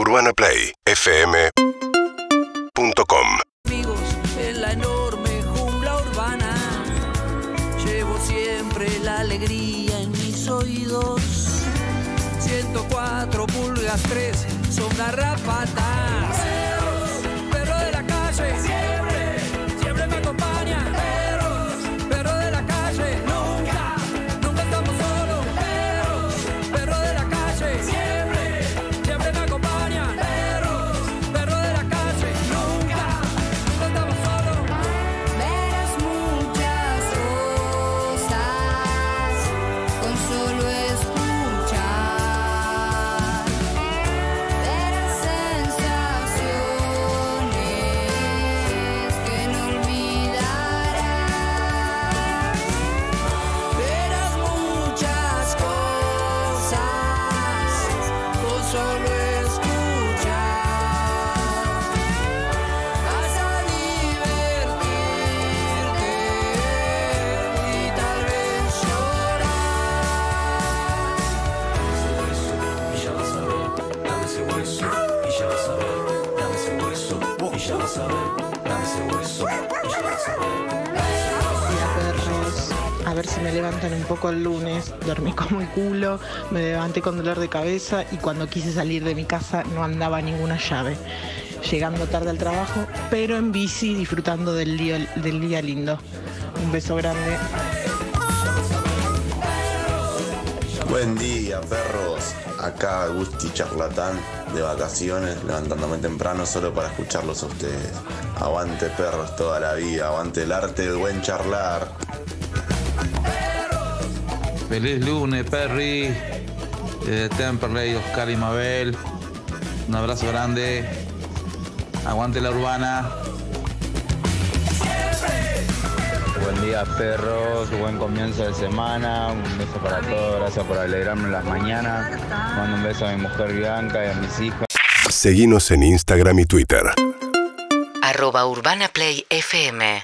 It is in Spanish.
UrbanaPlayFM.com amigos en la enorme jungla urbana. Llevo siempre la alegría en mis oídos. 104 pulgas 3 son garrapatas. Hola perros, a ver si me levantan un poco el lunes. Dormí como el culo, me levanté con dolor de cabeza y cuando quise salir de mi casa no andaba ninguna llave. Llegando tarde al trabajo, pero en bici disfrutando del día lindo. Un beso grande. Buen día, perros. Acá Gusti Charlatán, de vacaciones, levantándome temprano solo para escucharlos a ustedes. Aguante, perros, toda la vida. Aguante el arte del buen charlar. Feliz lunes, Perry. Desde Temperley, Oscar y Mabel. Un abrazo grande. Aguante la urbana. Buen día perros, buen comienzo de semana, un beso para todos, gracias por alegrarme las mañanas. Mando un beso a mi mujer Bianca y a mis hijas. Seguinos en Instagram y Twitter. Arroba Urbana Play FM